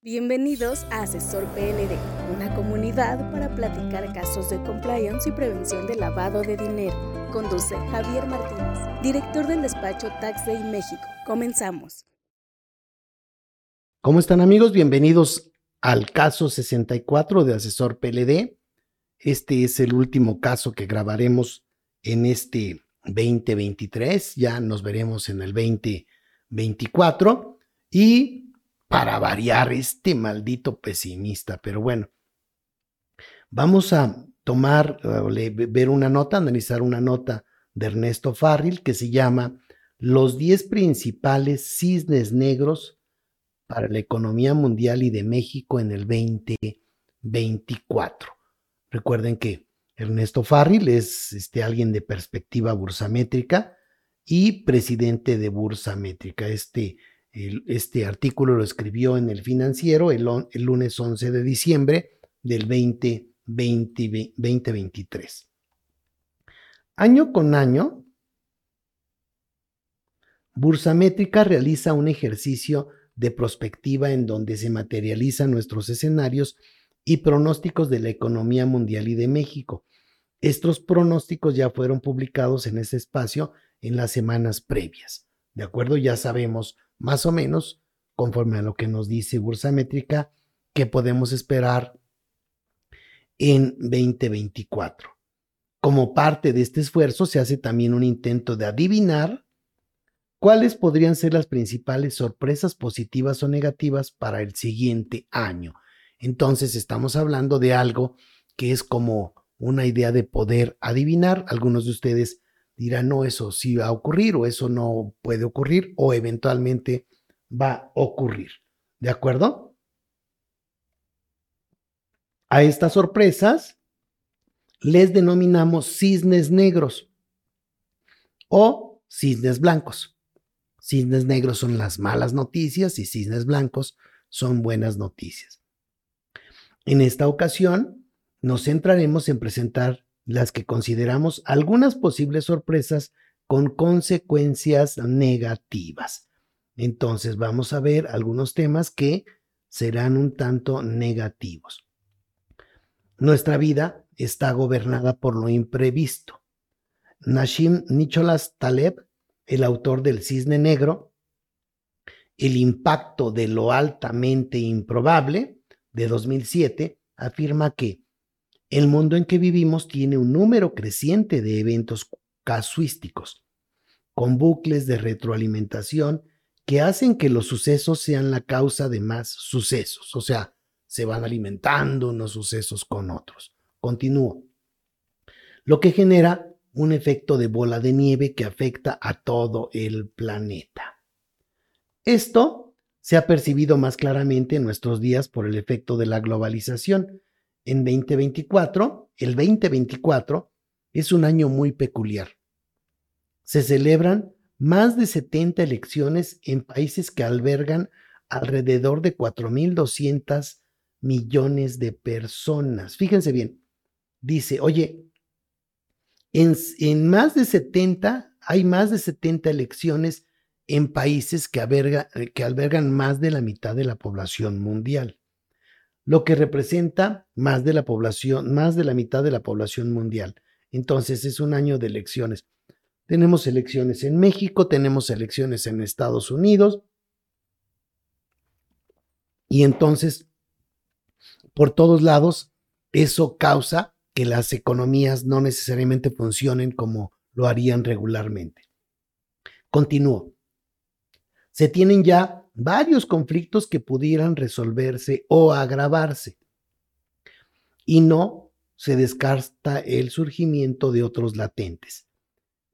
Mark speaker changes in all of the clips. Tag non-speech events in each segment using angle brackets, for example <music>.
Speaker 1: Bienvenidos a Asesor PLD, una comunidad para platicar casos de compliance y prevención de lavado de dinero. Conduce Javier Martínez, director del despacho Tax Day México. Comenzamos.
Speaker 2: ¿Cómo están amigos? Bienvenidos al caso 64 de Asesor PLD. Este es el último caso que grabaremos en este 2023. Ya nos veremos en el 2024. Y para variar este maldito pesimista. Pero bueno, vamos a tomar, ver una nota, analizar una nota de Ernesto Farril que se llama Los 10 principales cisnes negros para la economía mundial y de México en el 2024. Recuerden que Ernesto Farril es este, alguien de perspectiva bursamétrica y presidente de Bursamétrica. Este este artículo lo escribió en el financiero el, lunes 11 de diciembre del 2023. Año con año, Bursamétrica realiza un ejercicio de prospectiva en donde se materializan nuestros escenarios y pronósticos de la economía mundial y de México. Estos pronósticos ya fueron publicados en ese espacio en las semanas previas. De acuerdo, ya sabemos más o menos, conforme a lo que nos dice Bursamétrica, que podemos esperar en 2024. Como parte de este esfuerzo se hace también un intento de adivinar cuáles podrían ser las principales sorpresas positivas o negativas para el siguiente año. Entonces estamos hablando de algo que es como una idea de poder adivinar. Algunos de ustedes dirá, no, eso sí va a ocurrir o eso no puede ocurrir o eventualmente va a ocurrir. ¿De acuerdo? A estas sorpresas les denominamos cisnes negros o cisnes blancos. Cisnes negros son las malas noticias y cisnes blancos son buenas noticias. En esta ocasión nos centraremos en presentar las que consideramos algunas posibles sorpresas con consecuencias negativas. Entonces vamos a ver algunos temas que serán un tanto negativos. Nuestra vida está gobernada por lo imprevisto. Nashim Nicholas Taleb, el autor del Cisne Negro, El impacto de lo altamente improbable, de 2007, afirma que el mundo en que vivimos tiene un número creciente de eventos casuísticos, con bucles de retroalimentación que hacen que los sucesos sean la causa de más sucesos, o sea, se van alimentando unos sucesos con otros. Continúo. Lo que genera un efecto de bola de nieve que afecta a todo el planeta. Esto se ha percibido más claramente en nuestros días por el efecto de la globalización, en 2024, el 2024 es un año muy peculiar. Se celebran más de 70 elecciones en países que albergan alrededor de 4.200 millones de personas. Fíjense bien, dice, oye, en, más de 70, hay más de 70 elecciones en países que albergan más de la mitad de la población mundial lo que representa más de la población, más de la mitad de la población mundial. Entonces es un año de elecciones. Tenemos elecciones en México, tenemos elecciones en Estados Unidos. Y entonces, por todos lados, eso causa que las economías no necesariamente funcionen como lo harían regularmente. Continúo. Se tienen ya varios conflictos que pudieran resolverse o agravarse. Y no se descarta el surgimiento de otros latentes.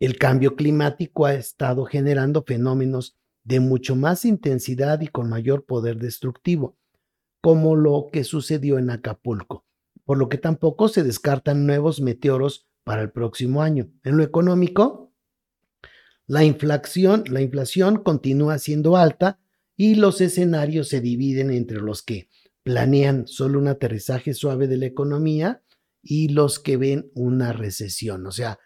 Speaker 2: El cambio climático ha estado generando fenómenos de mucho más intensidad y con mayor poder destructivo, como lo que sucedió en Acapulco, por lo que tampoco se descartan nuevos meteoros para el próximo año. En lo económico, la inflación, la inflación continúa siendo alta y los escenarios se dividen entre los que planean solo un aterrizaje suave de la economía y los que ven una recesión. O sea,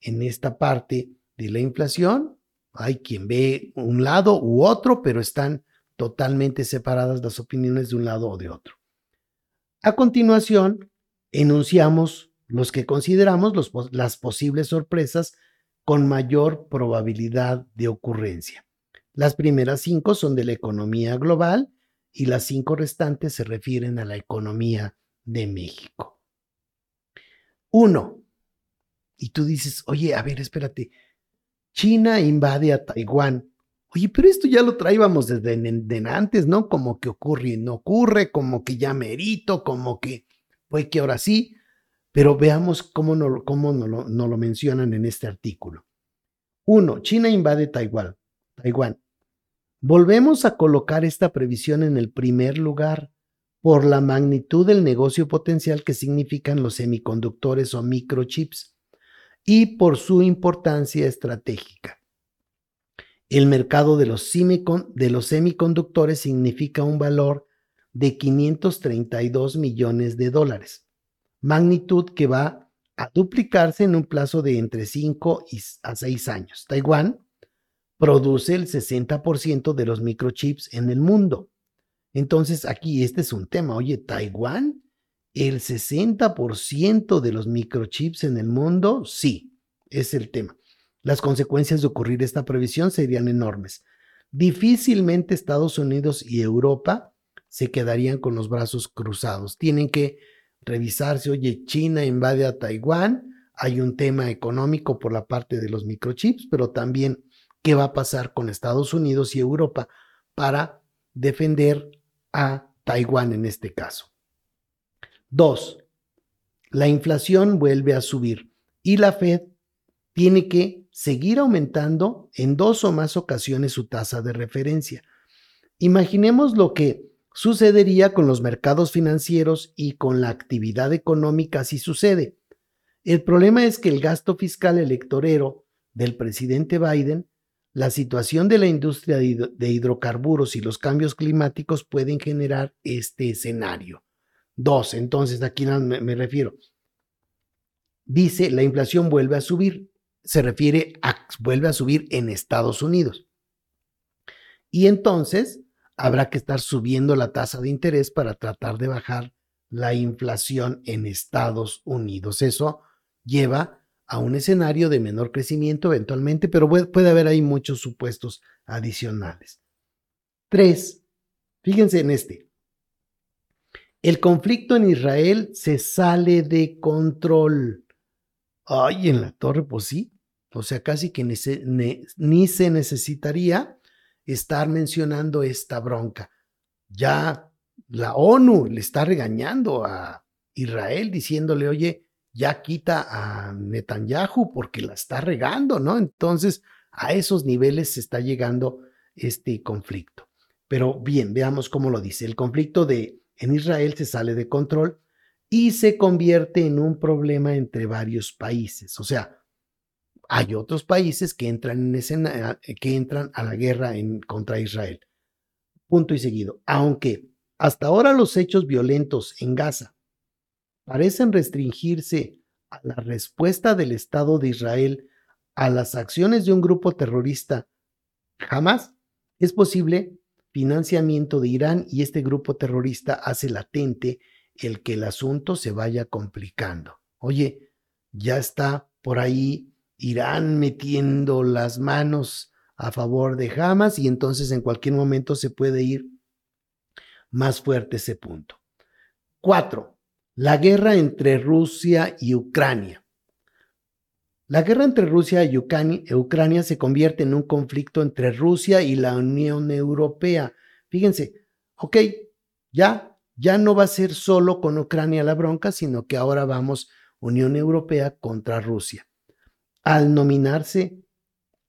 Speaker 2: en esta parte de la inflación hay quien ve un lado u otro, pero están totalmente separadas las opiniones de un lado o de otro. A continuación, enunciamos los que consideramos las posibles sorpresas con mayor probabilidad de ocurrencia. Las primeras cinco son de la economía global y las cinco restantes se refieren a la economía de México. Uno, y tú dices, oye, a ver, espérate, China invade a Taiwán. Oye, pero esto ya lo traíamos desde antes, ¿no? Como que ocurre y no ocurre, como que ya merito, como que fue que ahora sí. Pero veamos cómo no, lo, no lo mencionan en este artículo. Uno, China invade Taiwán. Taiwán. Volvemos a colocar esta previsión en el primer lugar por la magnitud del negocio potencial que significan los semiconductores o microchips y por su importancia estratégica. El mercado de los, semiconductores significa un valor de 532 millones de dólares, magnitud que va a duplicarse en un plazo de entre 5 a 6 años. Taiwán produce el 60% de los microchips en el mundo. Entonces aquí este es un tema. Oye, Taiwán el 60% de los microchips en el mundo, sí, es el tema. Las consecuencias de ocurrir esta previsión serían enormes. Difícilmente Estados Unidos y Europa se quedarían con los brazos cruzados. Tienen que revisarse, oye, China invade a Taiwán, hay un tema económico por la parte de los microchips, pero también qué va a pasar con Estados Unidos y Europa para defender a Taiwán en este caso. Dos, la inflación vuelve a subir y la Fed tiene que seguir aumentando en dos o más ocasiones su tasa de referencia. Imaginemos lo que sucedería con los mercados financieros y con la actividad económica si sucede. El problema es que el gasto fiscal electorero del presidente Biden, la situación de la industria de hidrocarburos y los cambios climáticos pueden generar este escenario. Dos, entonces aquí me, refiero. Dice, la inflación vuelve a subir. Se refiere a, vuelve a subir en Estados Unidos. Y entonces habrá que estar subiendo la tasa de interés para tratar de bajar la inflación en Estados Unidos. Eso lleva a un escenario de menor crecimiento eventualmente, pero puede haber ahí muchos supuestos adicionales. Tres, fíjense en este. El conflicto en Israel se sale de control. Ay, en la torre, pues sí. O sea, casi que ni se, ni se necesitaría estar mencionando esta bronca. Ya la ONU le está regañando a Israel diciéndole, oye, ya quita a Netanyahu porque la está regando, ¿no? Entonces, a esos niveles se está llegando este conflicto. Pero bien, veamos cómo lo dice. El conflicto de en Israel se sale de control y se convierte en un problema entre varios países. O sea, hay otros países que entran, entran a la guerra en, contra Israel. Punto y seguido. Aunque hasta ahora los hechos violentos en Gaza parecen restringirse a la respuesta del Estado de Israel a las acciones de un grupo terrorista, jamás es posible financiamiento de Irán y este grupo terrorista hace latente el que el asunto se vaya complicando. Oye, ya está por ahí Irán metiendo las manos a favor de Hamas y entonces en cualquier momento se puede ir más fuerte ese punto. Cuatro, la guerra entre Rusia y Ucrania. La guerra entre Rusia y Ucrania se convierte en un conflicto entre Rusia y la Unión Europea. Fíjense, ok, ya, ya no va a ser solo con Ucrania la bronca, sino que ahora vamos Unión Europea contra Rusia. Al nominarse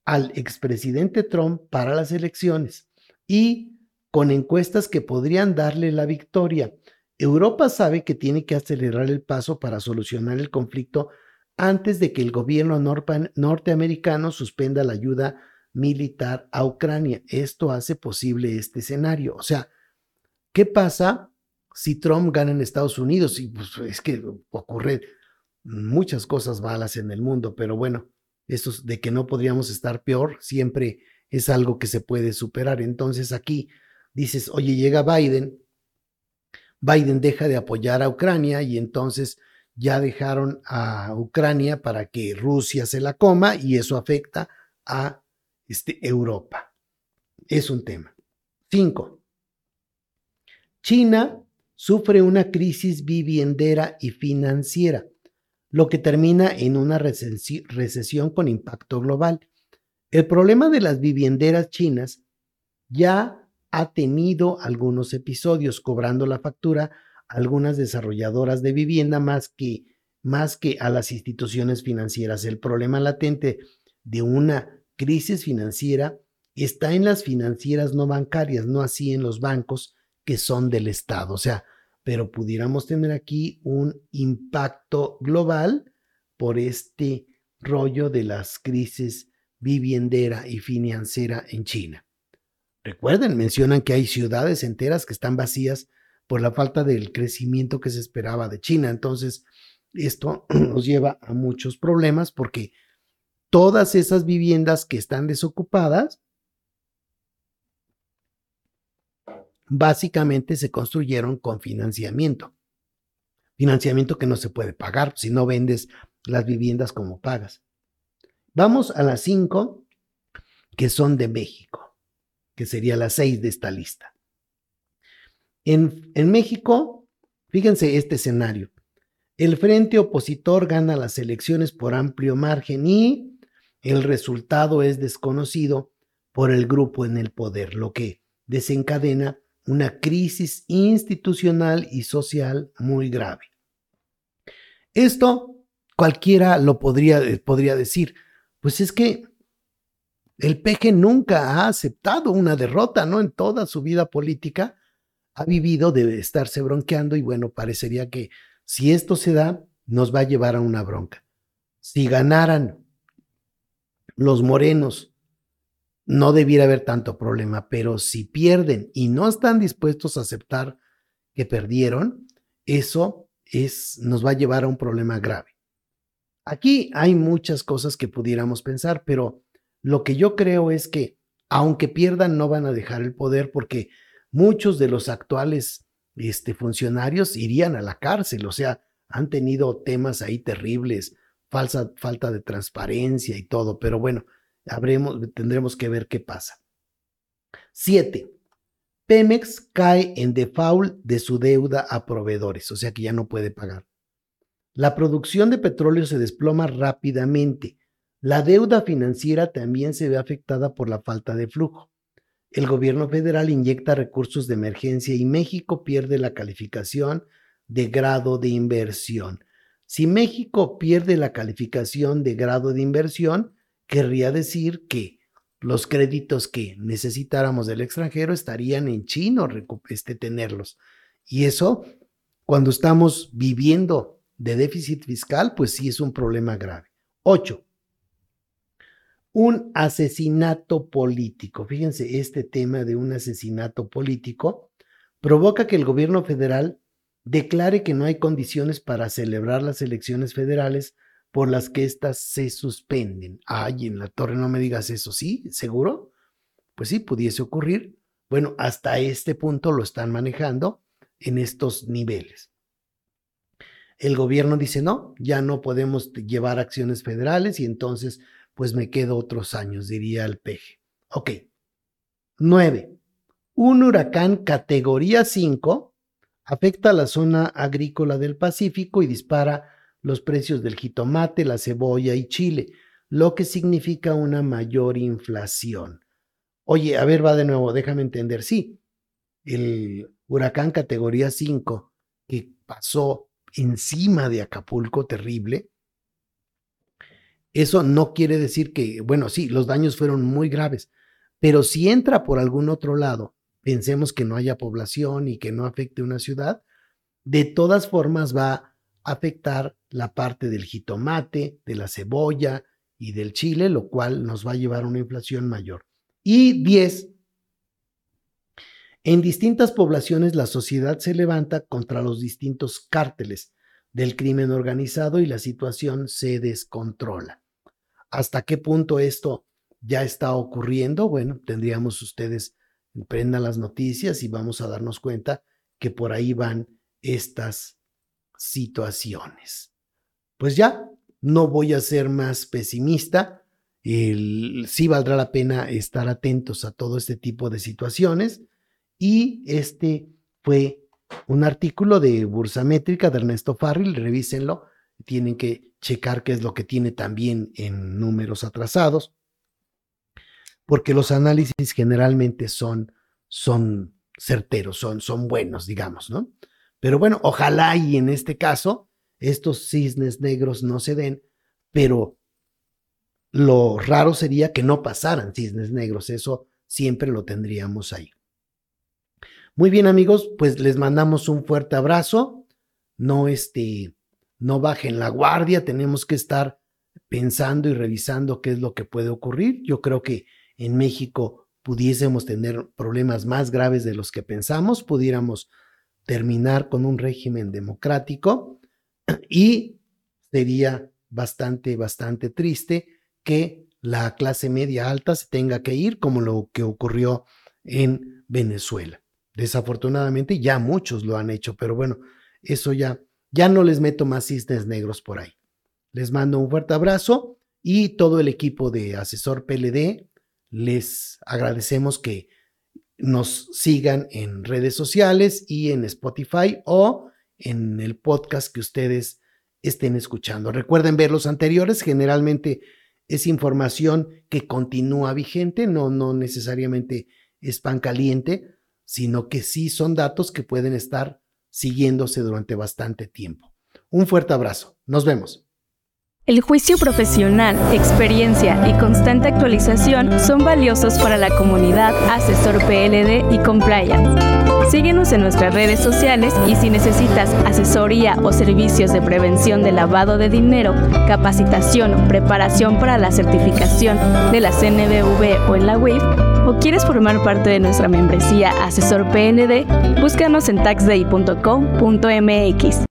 Speaker 2: al expresidente Trump para las elecciones y con encuestas que podrían darle la victoria, Europa sabe que tiene que acelerar el paso para solucionar el conflicto antes de que el gobierno norteamericano suspenda la ayuda militar a Ucrania. Esto hace posible este escenario. O sea, ¿qué pasa si Trump gana en Estados Unidos? Y pues es que ocurre muchas cosas malas en el mundo, pero bueno, eso de que no podríamos estar peor siempre es algo que se puede superar. Entonces aquí dices, oye, llega Biden, Biden deja de apoyar a Ucrania y entonces ya dejaron a Ucrania para que Rusia se la coma y eso afecta a este, Europa. Es un tema. Cinco. China sufre una crisis viviendera y financiera, lo que termina en una recesión con impacto global. El problema de las vivienderas chinas ya ha tenido algunos episodios cobrando la factura a algunas desarrolladoras de vivienda más que, más que a las instituciones financieras. El problema latente de una crisis financiera está en las financieras no bancarias, no así en los bancos que son del Estado. O sea, pero pudiéramos tener aquí un impacto global por este rollo de las crisis viviendera y financiera en China. Recuerden, mencionan que hay ciudades enteras que están vacías por la falta del crecimiento que se esperaba de China. Entonces, esto <clears throat> nos lleva a muchos problemas porque todas esas viviendas que están desocupadas básicamente se construyeron con financiamiento. Financiamiento que no se puede pagar si no vendes las viviendas como pagas. Vamos a las cinco que son de México que sería la seis de esta lista. En, en México, fíjense este escenario. El frente opositor gana las elecciones por amplio margen y el resultado es desconocido por el grupo en el poder, lo que desencadena una crisis institucional y social muy grave. Esto cualquiera lo podría, podría decir, pues es que el peje nunca ha aceptado una derrota, ¿no? En toda su vida política ha vivido de estarse bronqueando y bueno, parecería que si esto se da, nos va a llevar a una bronca. Si ganaran los morenos, no debiera haber tanto problema, pero si pierden y no están dispuestos a aceptar que perdieron, eso es, nos va a llevar a un problema grave. Aquí hay muchas cosas que pudiéramos pensar, pero lo que yo creo es que, aunque pierdan, no van a dejar el poder porque muchos de los actuales este, funcionarios irían a la cárcel, o sea, han tenido temas ahí terribles, falsa, falta de transparencia y todo, pero bueno, habremos, tendremos que ver qué pasa. Siete, Pemex cae en default de su deuda a proveedores, o sea que ya no puede pagar. La producción de petróleo se desploma rápidamente la deuda financiera también se ve afectada por la falta de flujo. El gobierno federal inyecta recursos de emergencia y México pierde la calificación de grado de inversión. Si México pierde la calificación de grado de inversión, querría decir que los créditos que necesitáramos del extranjero estarían en chino este, tenerlos. Y eso, cuando estamos viviendo de déficit fiscal, pues sí es un problema grave. Ocho, un asesinato político. Fíjense, este tema de un asesinato político provoca que el gobierno federal declare que no hay condiciones para celebrar las elecciones federales por las que éstas se suspenden. Ay, en la torre no me digas eso, ¿sí? ¿Seguro? Pues sí, pudiese ocurrir. Bueno, hasta este punto lo están manejando en estos niveles. El gobierno dice, no, ya no podemos llevar acciones federales y entonces pues me quedo otros años, diría el peje. Ok. Nueve. Un huracán categoría 5 afecta a la zona agrícola del Pacífico y dispara los precios del jitomate, la cebolla y chile, lo que significa una mayor inflación. Oye, a ver, va de nuevo, déjame entender. Sí, el huracán categoría 5 que pasó encima de Acapulco, terrible, eso no quiere decir que, bueno, sí, los daños fueron muy graves, pero si entra por algún otro lado, pensemos que no haya población y que no afecte una ciudad, de todas formas va a afectar la parte del jitomate, de la cebolla y del chile, lo cual nos va a llevar a una inflación mayor. Y 10. En distintas poblaciones la sociedad se levanta contra los distintos cárteles del crimen organizado y la situación se descontrola. ¿Hasta qué punto esto ya está ocurriendo? Bueno, tendríamos ustedes prendan las noticias y vamos a darnos cuenta que por ahí van estas situaciones. Pues ya, no voy a ser más pesimista. sí valdrá la pena estar atentos a todo este tipo de situaciones. Y este fue un artículo de Bursa Métrica de Ernesto Farril, revísenlo. Tienen que checar qué es lo que tiene también en números atrasados, porque los análisis generalmente son, son certeros, son, son buenos, digamos, ¿no? Pero bueno, ojalá y en este caso estos cisnes negros no se den, pero lo raro sería que no pasaran cisnes negros, eso siempre lo tendríamos ahí. Muy bien amigos, pues les mandamos un fuerte abrazo, no este, no bajen la guardia, tenemos que estar pensando y revisando qué es lo que puede ocurrir. Yo creo que en México pudiésemos tener problemas más graves de los que pensamos, pudiéramos terminar con un régimen democrático <clears throat> y sería bastante, bastante triste que la clase media alta se tenga que ir como lo que ocurrió en Venezuela. Desafortunadamente ya muchos lo han hecho, pero bueno, eso ya, ya no les meto más cisnes negros por ahí. Les mando un fuerte abrazo y todo el equipo de Asesor PLD les agradecemos que nos sigan en redes sociales y en Spotify o en el podcast que ustedes estén escuchando. Recuerden ver los anteriores, generalmente es información que continúa vigente, no, no necesariamente es pan caliente, sino que sí son datos que pueden estar siguiéndose durante bastante tiempo. Un fuerte abrazo, nos vemos.
Speaker 1: El juicio profesional, experiencia y constante actualización son valiosos para la comunidad Asesor PLD y Compliance. Síguenos en nuestras redes sociales y si necesitas asesoría o servicios de prevención de lavado de dinero, capacitación o preparación para la certificación de la CNBV o en la WIF, o quieres formar parte de nuestra membresía Asesor PLD, búscanos en taxday.com.mx.